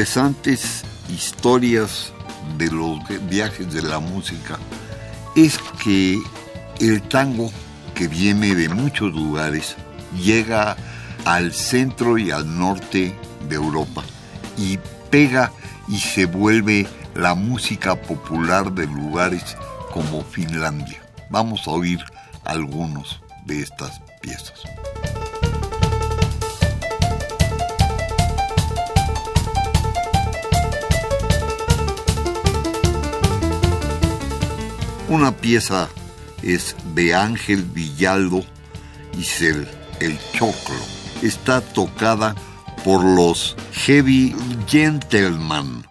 Interesantes historias de los viajes de la música es que el tango, que viene de muchos lugares, llega al centro y al norte de Europa y pega y se vuelve la música popular de lugares como Finlandia. Vamos a oír algunos de estas piezas. Una pieza es de Ángel Villaldo y Cel, El Choclo. Está tocada por los Heavy Gentleman.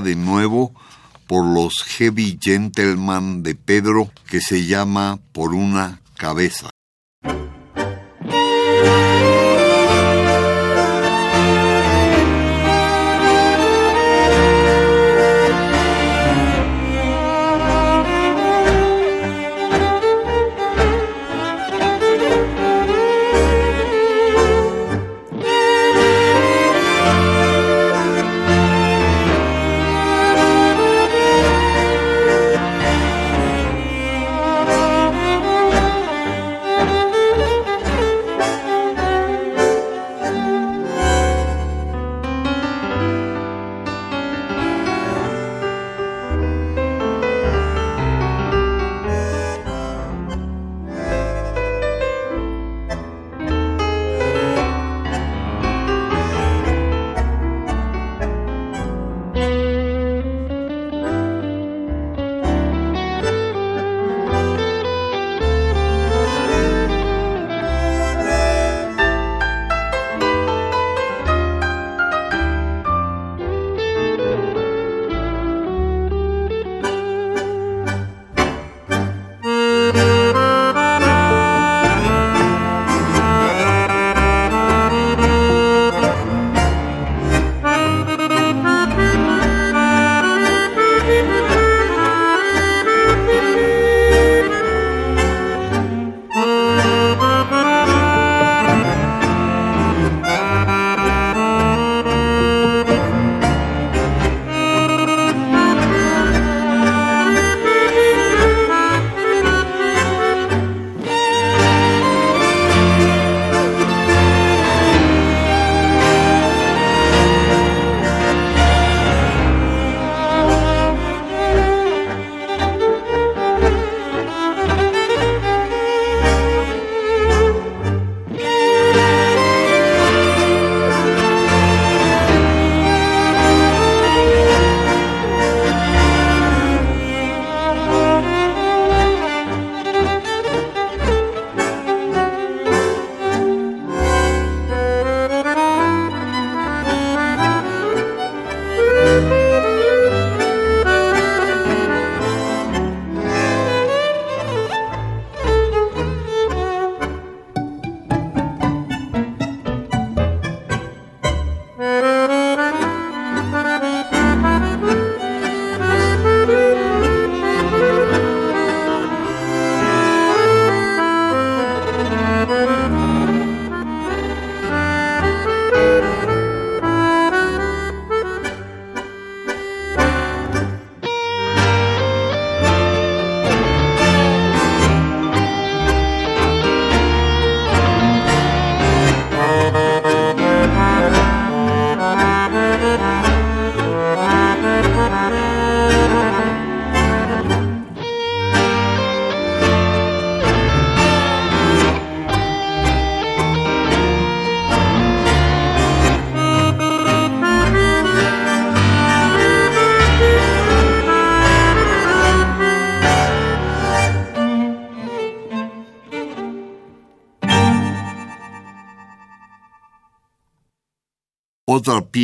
De nuevo por los Heavy Gentleman de Pedro, que se llama Por una cabeza.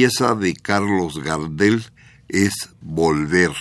Pieza de Carlos Gardel es Volver.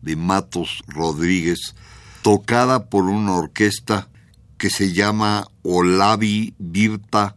De Matos Rodríguez, tocada por una orquesta que se llama Olavi Virta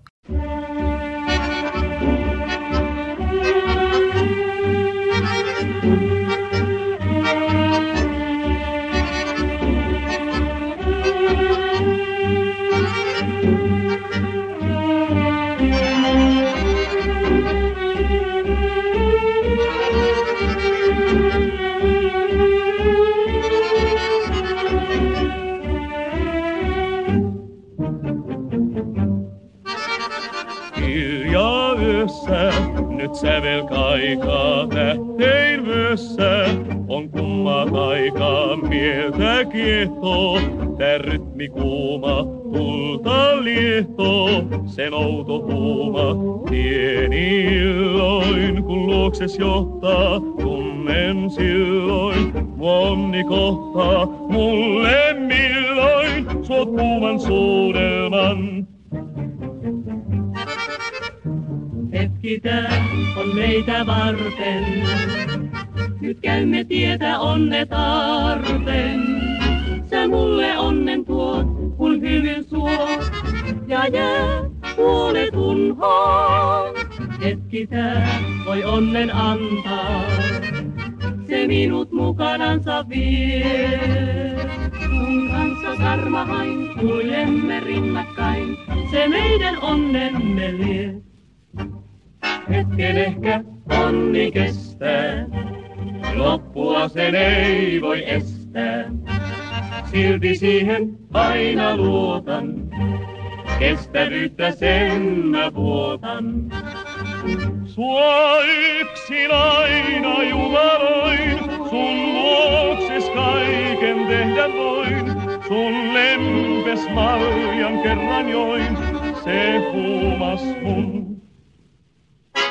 kun antaa, se minut mukanansa vie. Sun kanssa sarmahain, kuljemme rinnakkain, se meidän onnemme lie. Hetken ehkä onni kestää, loppua sen ei voi estää. Silti siihen aina luotan, kestävyyttä sen Sun lempes maljan kerran join, se huumas mun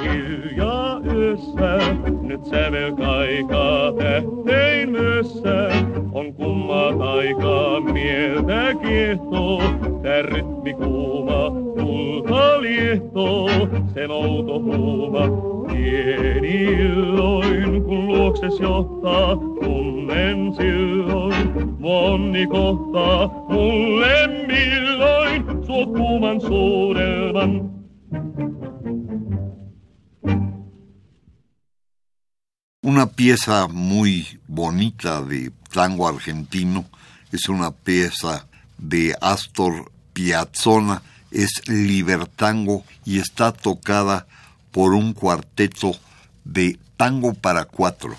Hiljaa yössä, nyt sävel kaikaa tähtein myössä. On kummat aikaa mieltä kiehtoo, tää rytmi kuuma, tulta liehtoo. Se outo huuma, pienilloin, kun luokses johtaa, tunnen silloin. Una pieza muy bonita de tango argentino es una pieza de Astor Piazzolla, es Libertango y está tocada por un cuarteto de tango para cuatro.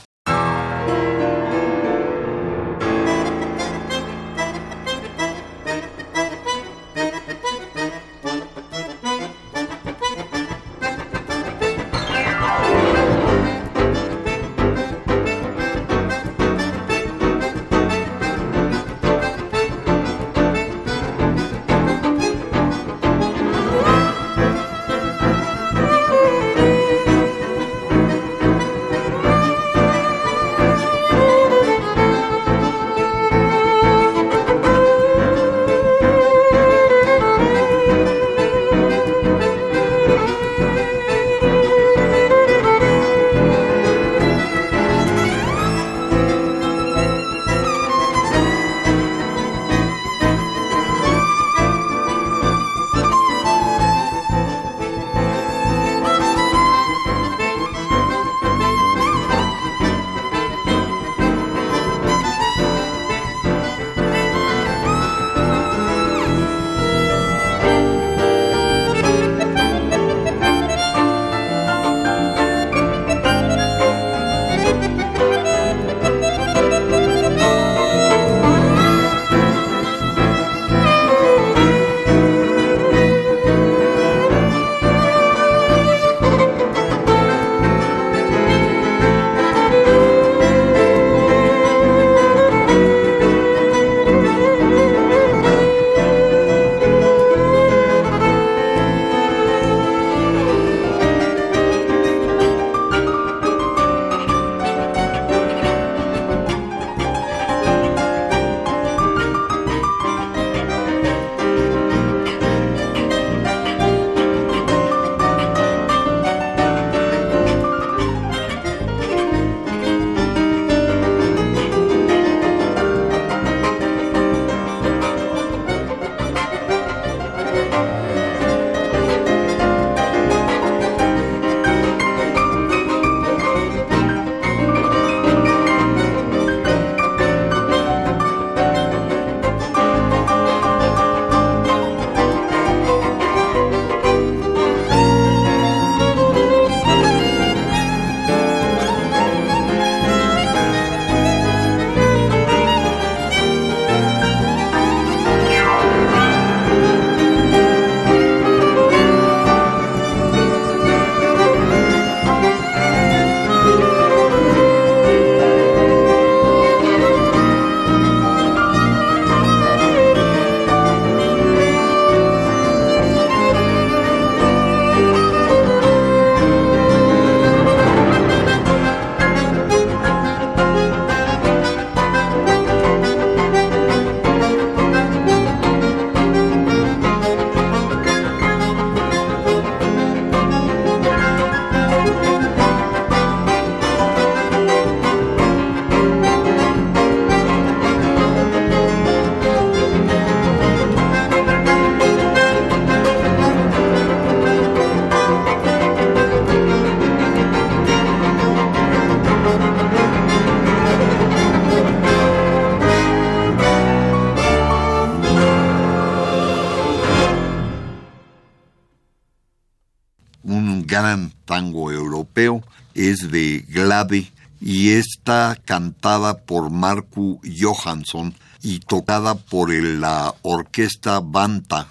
Está cantada por Marku Johansson y tocada por la orquesta Banta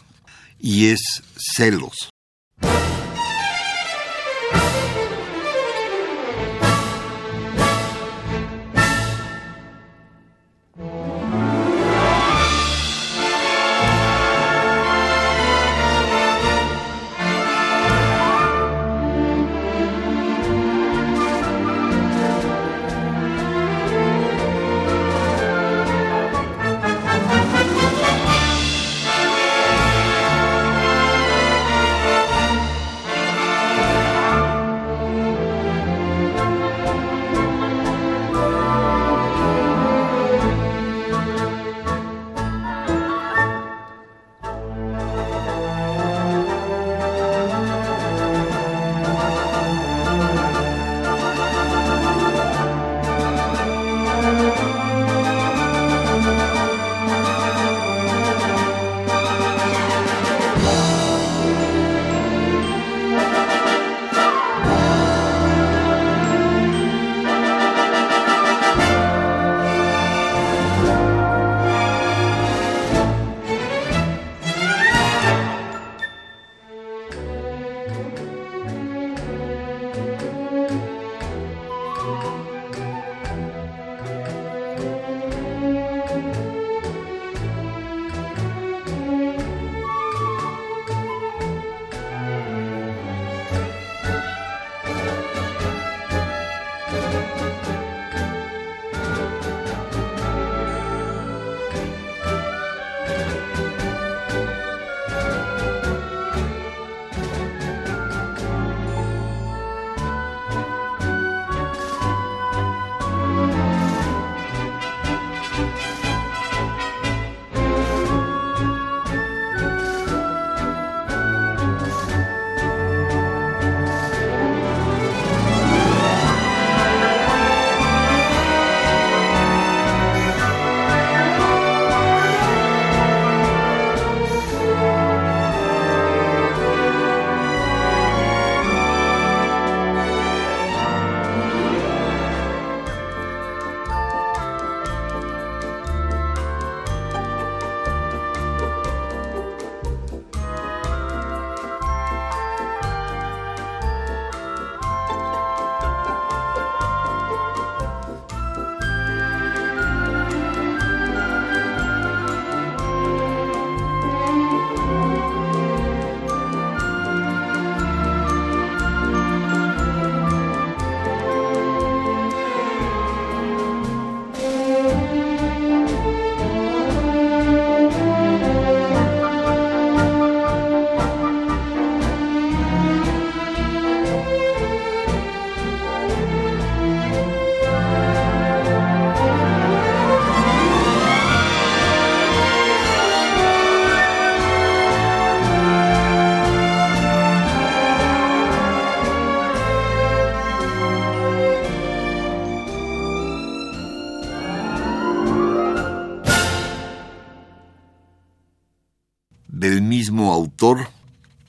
y es Celos.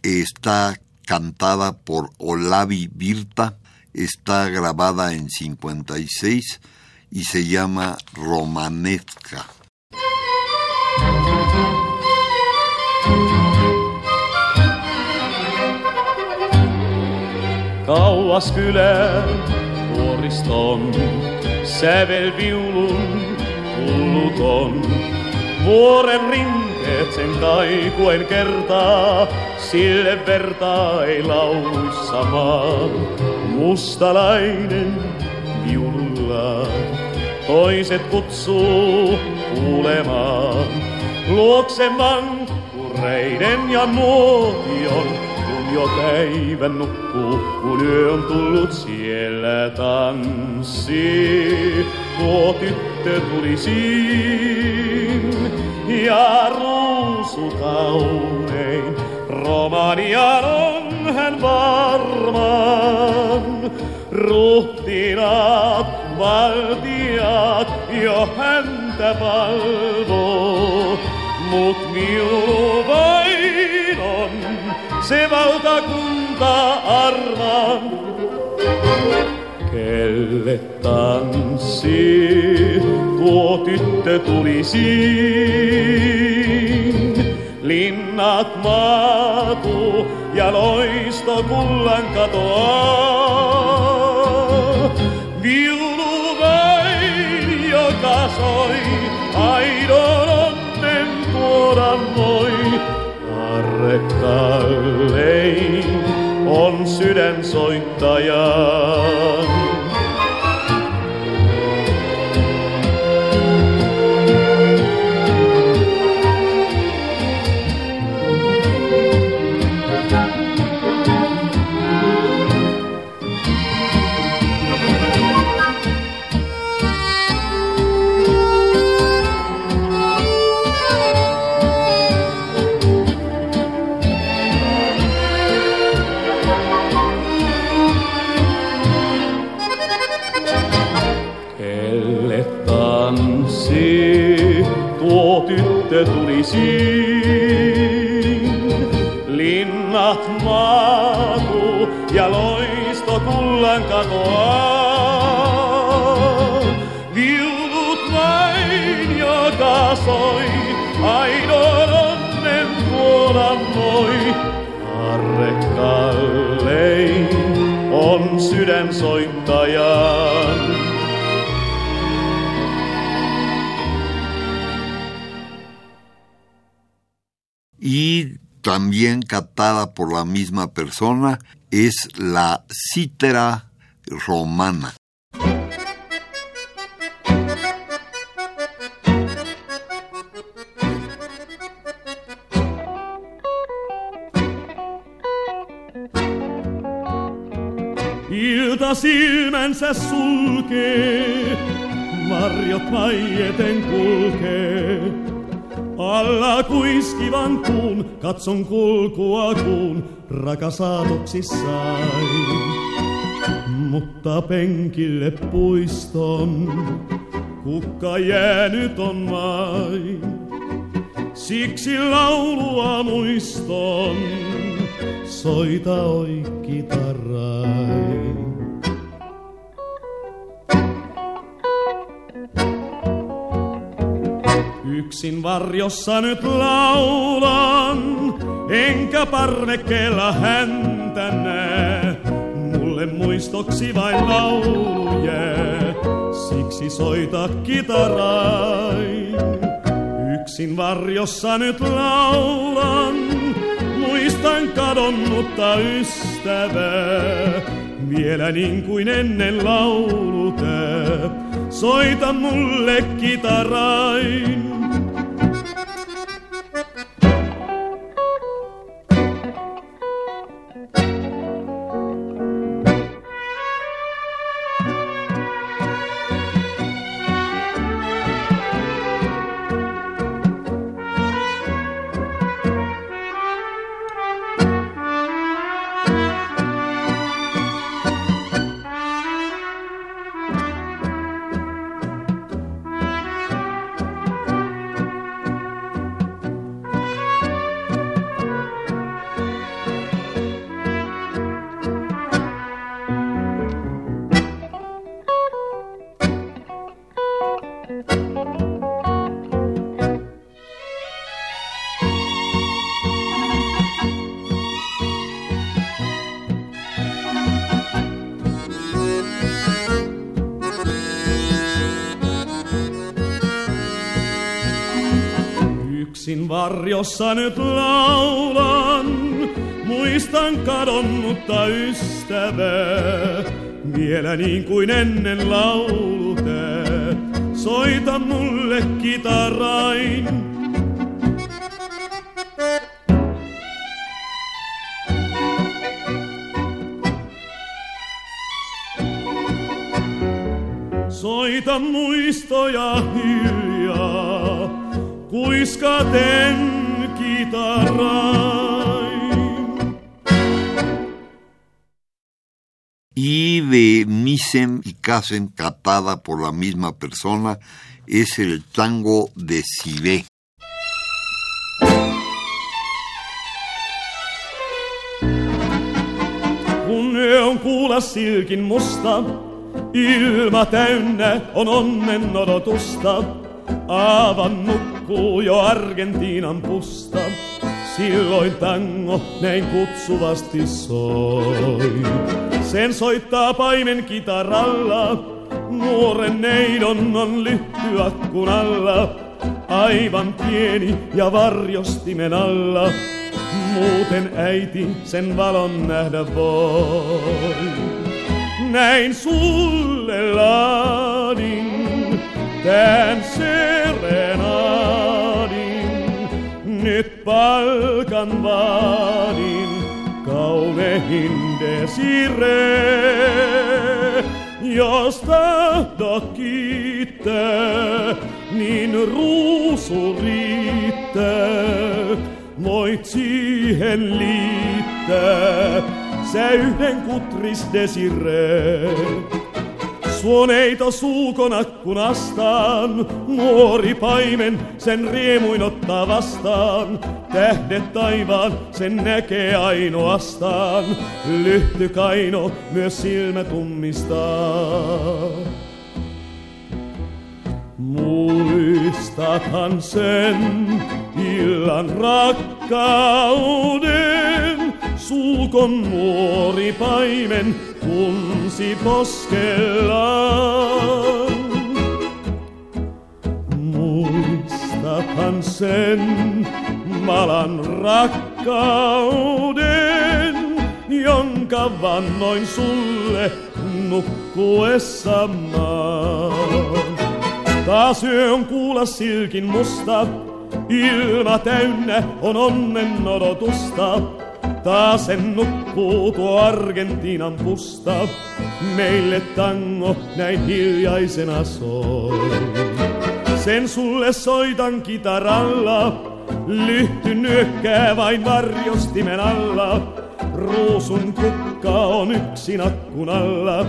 Está cantada por Olavi Virta, está grabada en 56 y se llama Romanesca. Kauas kylän vuoriston, sävelviulun hulluton, vuoren rinteet sen kaikuen kertaa, sille vertaa ei maa. Mustalainen viululla, toiset kutsuu kuulemaan. Luokse kureiden ja nuotion, kun jo päivän nukkuu, kun yö on tullut siellä tanssii. Tuo tyttö tuli siin ja ruusu kaunein Romanian on hän varmaan. Ruhtinaat, valtiat jo häntä palvoo. Mut miu vain on se valtakunta, armaan. Kelle tanssi tuo tyttö tulisi? Linnat maatu ja loisto kullan katoaa. Viulu vain, joka soi, aidon onnen tuoda moi. Arre kallein on sydän soittajan. Tulisiin. Linnat maatu ja loisto kullan katoaa. Viulut vain joka soi, aidon onnen tuoda moi. Arre kallein on sydän soittajan. También captada por la misma persona es la cítara romana. Ilta silmänsä sulkee, varjot vaieten kulkee. Alla kuiskivan kuun, katson kulkua kuun, rakas sain. Mutta penkille puiston, kukka jäänyt on vain. Siksi laulua muiston, soita oi kitarai. Yksin varjossa nyt laulan, enkä parvekkeella häntä näe. Mulle muistoksi vain lauluje, siksi soita kitarain. Yksin varjossa nyt laulan, muistan kadonnutta ystävää. Vielä niin kuin ennen laulute, soita mulle kitarain. Varjossa nyt laulan, muistan kadonnutta ystävää. Vielä niin kuin ennen laulute, soita mulle kitarain. Soita muistoja hiljaa Y de Misem y Kasen, catada por la misma persona, es el tango de Sibé. kuulla silkin musta, ilma täynnä on onnen odotusta. Aavan nukkuu jo Argentiinan pusta, silloin tango näin kutsuvasti soi. Sen soittaa paimen kitaralla, nuoren neidon on lyhty akkun alla. Aivan pieni ja varjostimen alla, muuten äiti sen valon nähdä voi. Näin sulle laadin, tän serenadin, nyt palkan vaadin, kaunehin desiree. Jos tahdot kiittää, niin ruusu riittää. Voit siihen liittää sä yhden kutris desiree. Suoneito suukon akkunastaan, nuori paimen sen riemuin ottaa vastaan. Tähdet taivaan sen näkee ainoastaan, lyhty kaino myös silmä tummistaa. Muistathan sen illan rakkauden, suukon nuori paimen kunsi poskellaan. Muistathan sen malan rakkauden, jonka vannoin sulle nukkuessa yö on kuulla silkin musta, ilma täynnä on onnen odotusta. Taas en nukkuu tuo Argentiinan pusta, meille tango näin hiljaisena soi. Sen sulle soitan kitaralla, lyhty nyökkää vain varjostimen alla. Ruusun kukka on yksin akkun alla,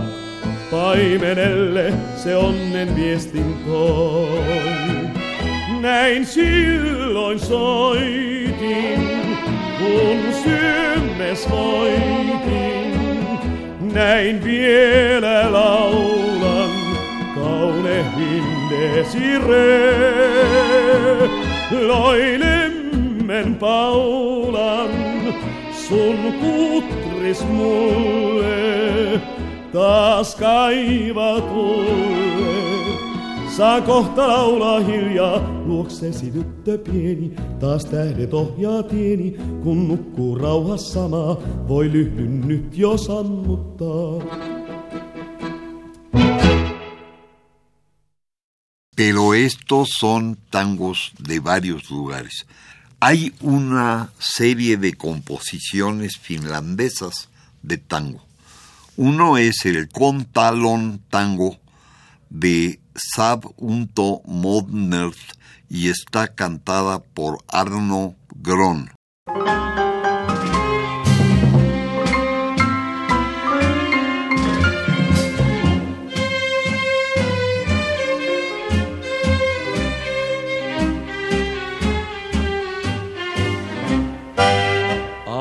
paimenelle se onnen viestin toi. Näin silloin soitin, kun sydämes voitin. Näin vielä laulan, kaunehin desiree. Loilemmen paulan, sun kutris mulle taas kaivatulle. Saa kohta laulaa hiljaa, luoksesi tyttö pieni, taas tähdet ohjaa tieni, kun nukkuu rauhassa maa, voi lyhdyn nyt jo sammuttaa. Pero estos son tangos de varios lugares. Hay una serie de composiciones finlandesas de tango. Uno es el Kontalon Tango de Sab Unto y está cantada por Arno Gron.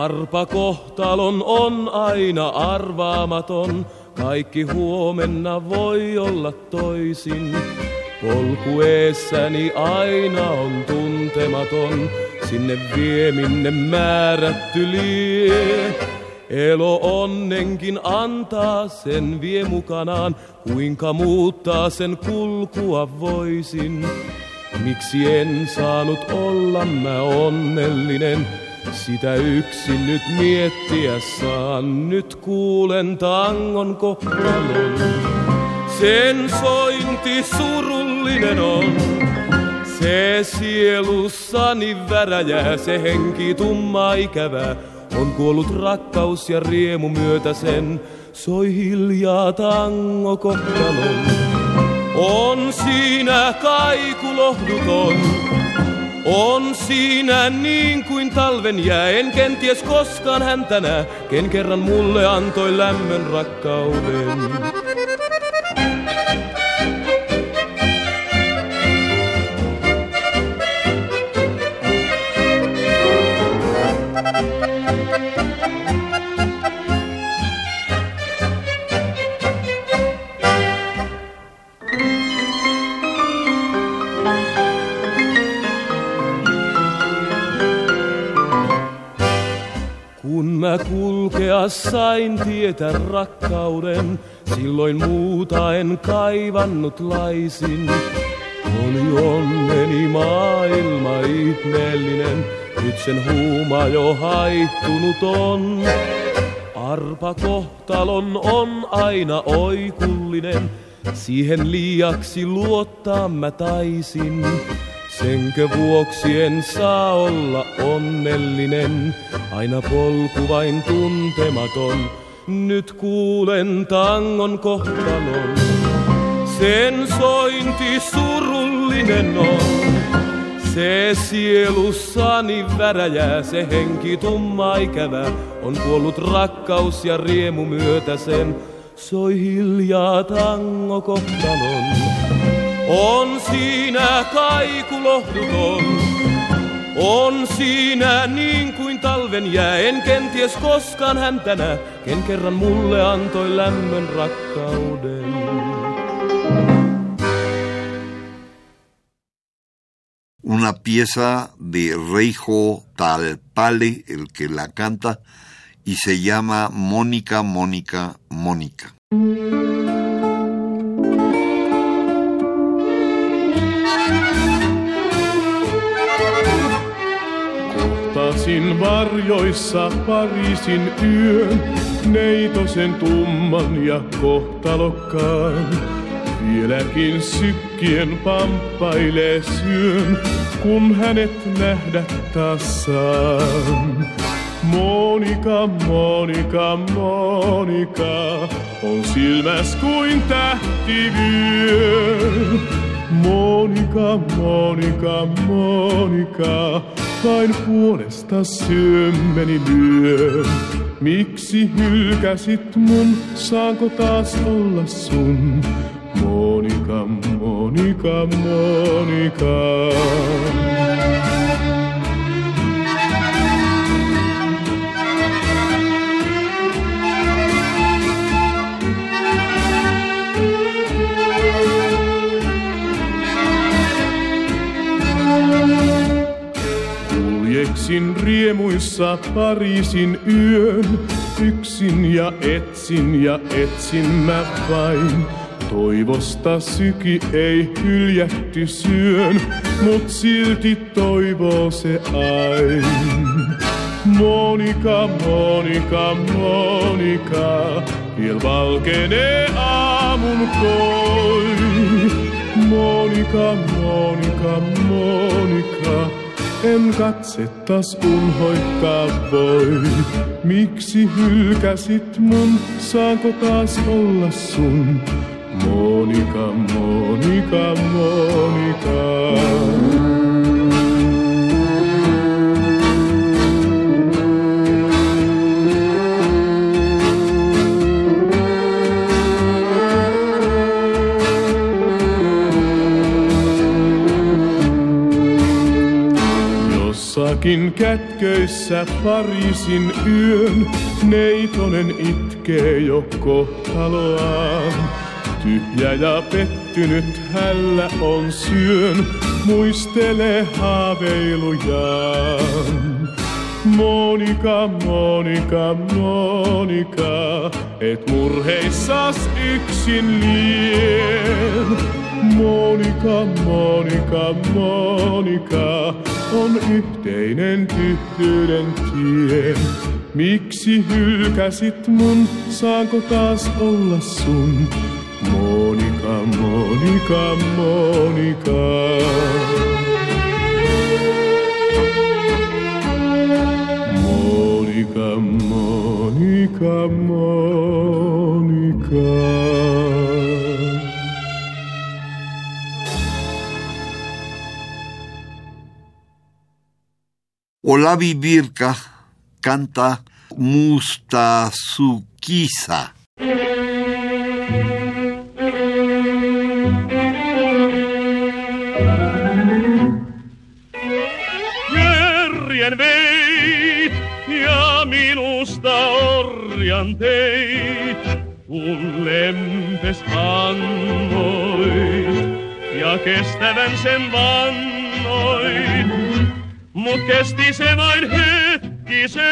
Arpa kohtalon on aina arvaamaton, kaikki huomenna voi olla toisin. Polku eessäni aina on tuntematon, sinne vie minne määrätty lie. Elo onnenkin antaa sen vie mukanaan, kuinka muuttaa sen kulkua voisin. Miksi en saanut olla mä onnellinen, sitä yksin nyt miettiä saan, nyt kuulen tangon kohtalon. Sen sointi surullinen on, se sielussani väräjää, se henki tumma ikävää. On kuollut rakkaus ja riemu myötä sen, soi hiljaa tango kohtalon. On siinä kaikulohduton, on siinä niin kuin talven jää, en kenties koskaan häntä näe, ken kerran mulle antoi lämmön rakkauden. Kun mä kulkea sain tietä rakkauden, silloin muuta en kaivannut laisin. Oli onneni maailma ihmeellinen, nyt sen huuma jo haittunut on. Arpa kohtalon on aina oikullinen, siihen liiaksi luottaa mä taisin. Senkö vuoksi en saa olla onnellinen, aina polku vain tuntematon. Nyt kuulen tangon kohtalon, sen sointi surullinen on. Se sielussani väräjää, se henki tumma ikävä, on kuollut rakkaus ja riemu myötä sen, soi hiljaa tango kohtalon. On siinä kaiku lohduton, on siinä niin kuin talven jää, en kenties koskaan häntänä, ken kerran mulle antoi lämmön rakkauden. Una pieza de Reijo Talpale, el que la canta, y se llama Mónica, Mónica, Mónica. Kohtasin varjoissa Pariisin yön, neitosen tumman ja kohtalokkaan. Vieläkin sykkien pamppailee syön, kun hänet nähdä taas saan. Monika, Monika, Monika, on silmäs kuin tähtivyö. Monika, Monika, Monika, vain puolesta syömmeni lyö. Miksi hylkäsit mun, saanko taas olla sun? Monika, Monika, Monika. Kuljeksin riemuissa Pariisin yön, yksin ja etsin ja etsin mä vain. Toivosta syki ei hyljätty syön, mut silti toivoo se ain. Monika, Monika, Monika, vielä valkenee aamun koi. Monika, Monika, Monika, en katsettas unhoittaa voi. Miksi hylkäsit mun, saanko taas olla sun? Monika, Monika, Monika. Jossakin kätköissä Pariisin yön, neitonen itkee jo kohtaloaan. Tyhjä ja pettynyt hällä on syön, muistelee haaveilujaan. Monika, Monika, Monika, et murheissas yksin lien. Monika, Monika, Monika, on yhteinen tyhjyyden tie. Miksi hylkäsit mun, saanko taas olla sun? Monika, Monika, Monika. Monika, Monika, Monika. Olavi Virka canta Mustasukisa. Järjen veit ja minusta orjan teit, kun lempes annoit ja kestävän sen vannoit. Mut kesti se vain hetkisen,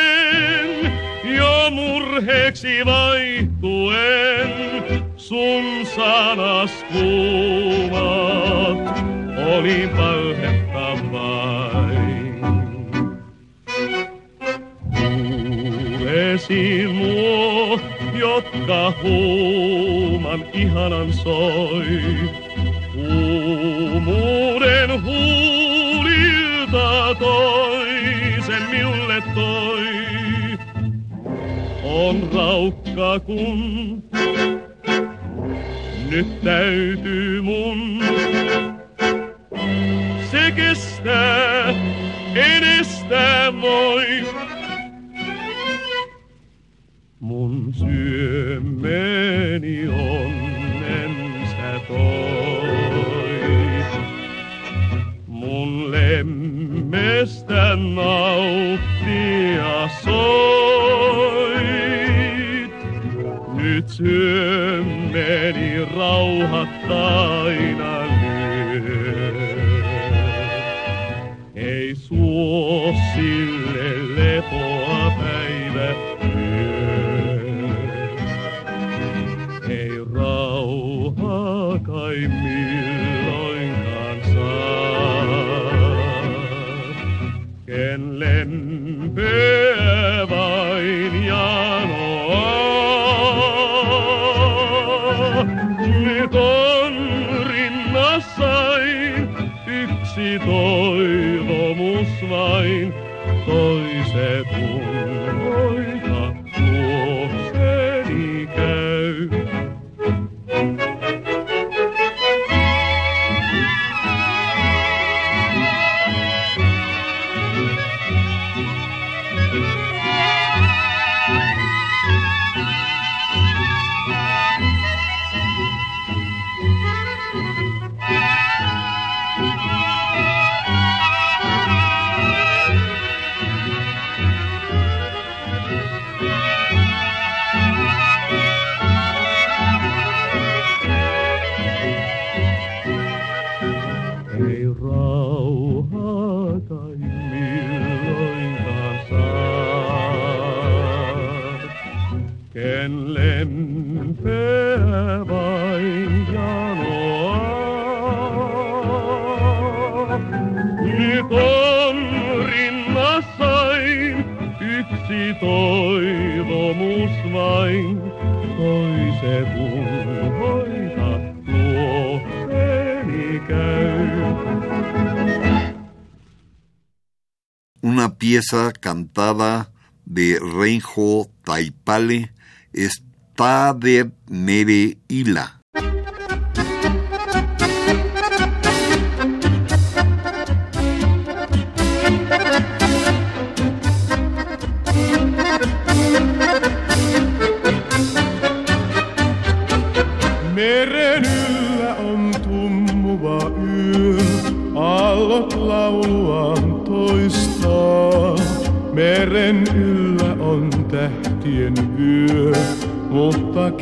jo murheeksi vaihtuen, sun sanas kuvat oli valhetta vain. Kuulesi nuo, jotka huuman ihanan soi, kuumuuden huulilta toisen minulle toi. On raukka kun nyt täytyy mun se kestää, edestä voi. Mun syömeni onnen sä toi. Nauttia soit. Nyt syömeni rauhattaa cantada de Renjo Taipale, Stade Mere Ila.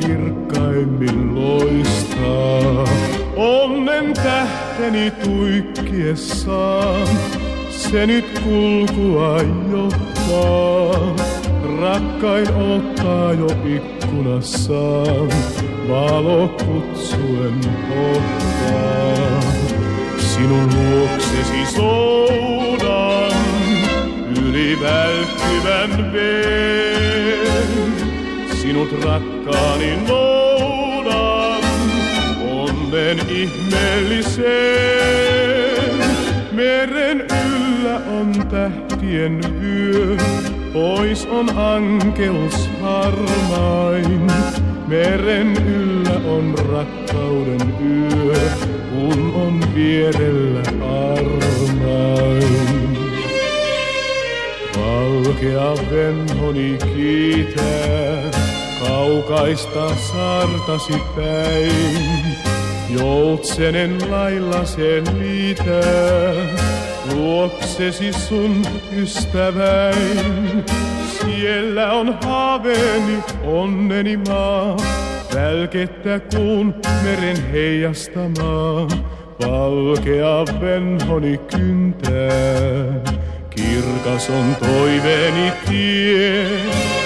Kirkkaimmin loistaa. Onnen tähteni tuikkiessaan, se nyt kulkua johtaa. Rakkain ottaa jo ikkunassaan, valo kutsuen kohtaa. Sinun luoksesi soudan, yli välkkyvän veen. Sinut rakkaani noudan, onnen ihmeelliseen. Meren yllä on tähtien vyö, pois on ankeus harmain. Meren yllä on rakkauden yö, kun on vierellä armain. Valkea venhoni kiitää, kaukaista saartasi päin. Joutsenen lailla se liitää, luoksesi sun ystäväin. Siellä on haaveeni, onneni maa, välkettä kuun meren heijastamaa. Valkea venhoni kyntää, kirkas on toiveeni tie.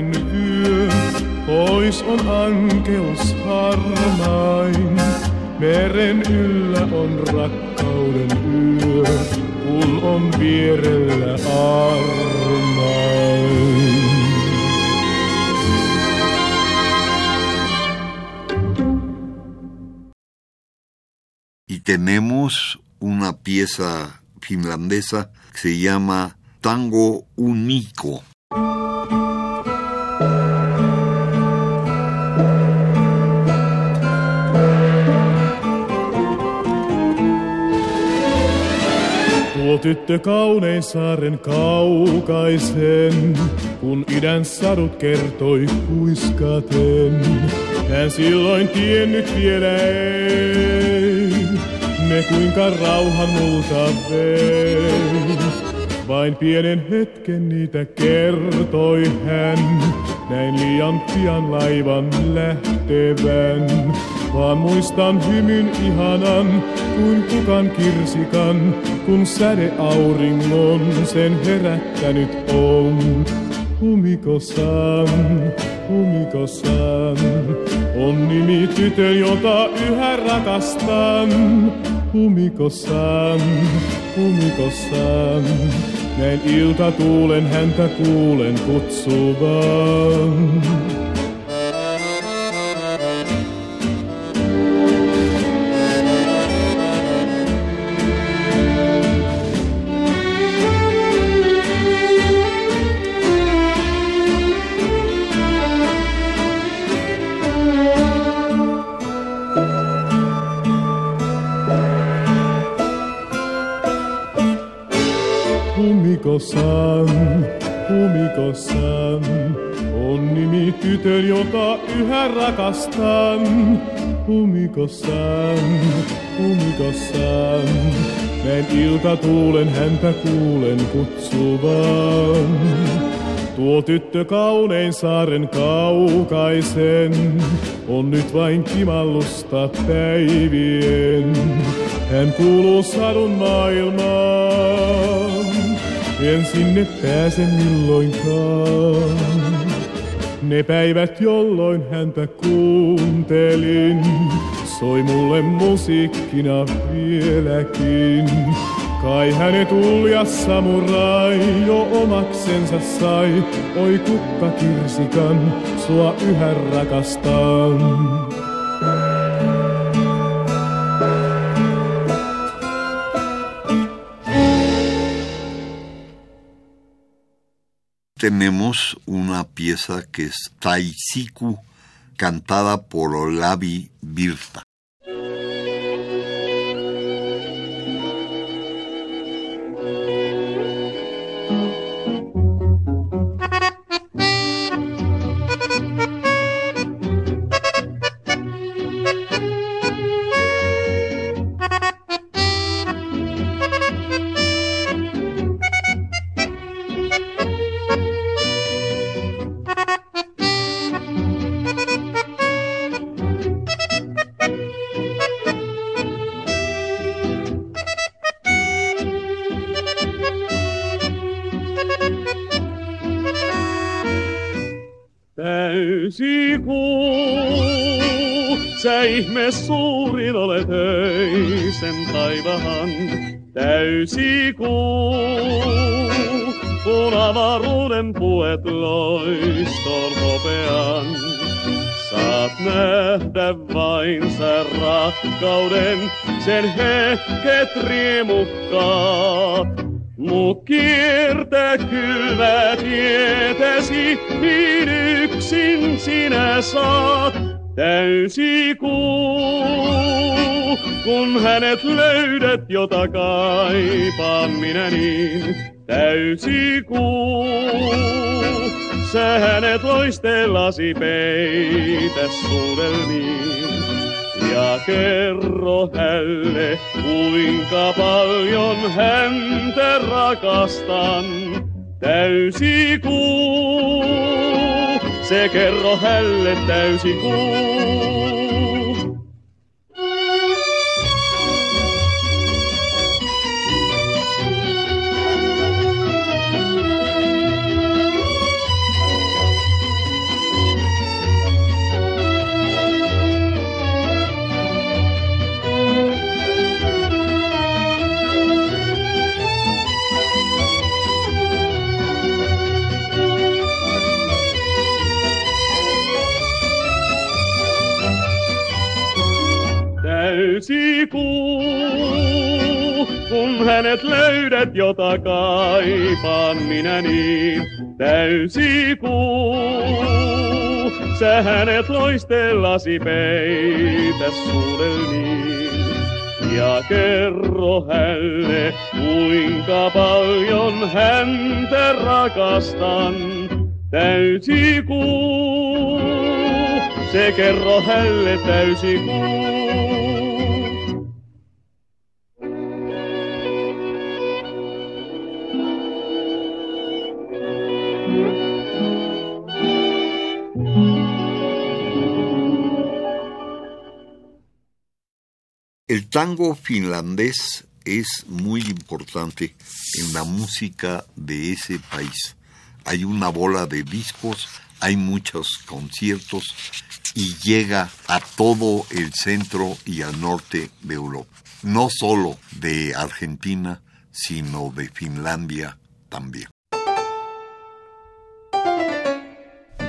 Tähtien yö, pois on ankeus harmain. Meren yllä on rakkauden yö, kun on vierellä armain. Y tenemos una pieza finlandesa que se llama Tango Unico. Tuo tyttö kaunein saaren kaukaisen, kun idän sadut kertoi kuiskaten. Hän silloin tiennyt vielä ei, ne kuinka rauhan multa vei. Vain pienen hetken niitä kertoi hän, näin liian pian laivan lähtevän. Vaan muistan hymyn ihanan, kuin kukan kirsikan, kun säde auringon sen herättänyt on. Humikosan, humikosan, on nimi tytön, jota yhä rakastan. Humikosan, humikosan, näin iltatuulen häntä kuulen kutsuvan. Humikosan, on nimi tytön, jota yhä rakastan. Humikosan, humikosan, näin iltatuulen häntä kuulen kutsuvan. Tuo tyttö kaunein saaren kaukaisen, on nyt vain kimallusta päivien. Hän kuuluu sadun maailmaan, en sinne pääse milloinkaan. Ne päivät, jolloin häntä kuuntelin, soi mulle musiikkina vieläkin. Kai hänet uljas samurai jo omaksensa sai, oi kukka kirsikan, sua yhä rakastan. Tenemos una pieza que es Taisiku, cantada por Olavi Virta. Sä ihme suurin olet öisen taivahan. Täysikuu, punavaruuden puet loiston hopean. Saat nähdä vain sä rakkauden, sen hetket riemukkaat. Mu kiertä kylmä tietäsi, niin yksin sinä saat täysi kuu. Kun hänet löydät, jota kaipaan minä niin, täysi kuu. Sä hänet loistellasi peitä suudelmiin. Ja kerro hälle, kuinka paljon häntä rakastan. Täysi kuu, se kerro hälle täysi kuu. Kuu. Kun hänet löydät, jota kaipaan minä niin, täysi kuu. Sä hänet loistellasi peitä suudelmiin. Ja kerro hälle, kuinka paljon häntä rakastan, täysi kuu. Se kerro hälle täysi kuu. El tango finlandés es muy importante en la música de ese país. Hay una bola de discos, hay muchos conciertos y llega a todo el centro y al norte de Europa. No solo de Argentina, sino de Finlandia también.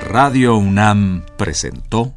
Radio UNAM presentó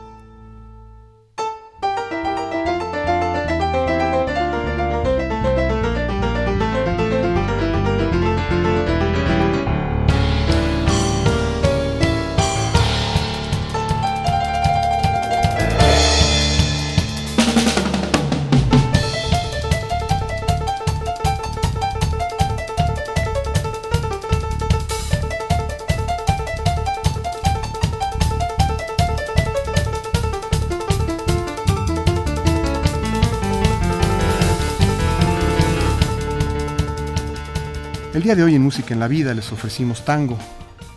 día de hoy en Música en la Vida les ofrecimos tango,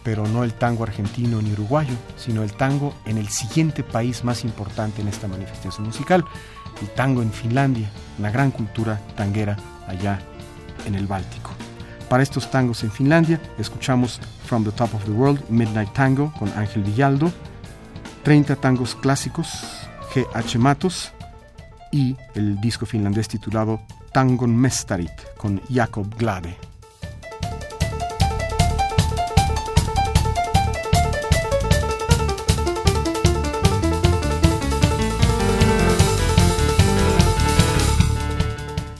pero no el tango argentino ni uruguayo, sino el tango en el siguiente país más importante en esta manifestación musical, el tango en Finlandia, una gran cultura tanguera allá en el Báltico. Para estos tangos en Finlandia, escuchamos From the Top of the World, Midnight Tango con Ángel Villaldo, 30 tangos clásicos, G.H. Matos, y el disco finlandés titulado Tangon Mestarit con Jakob Glade.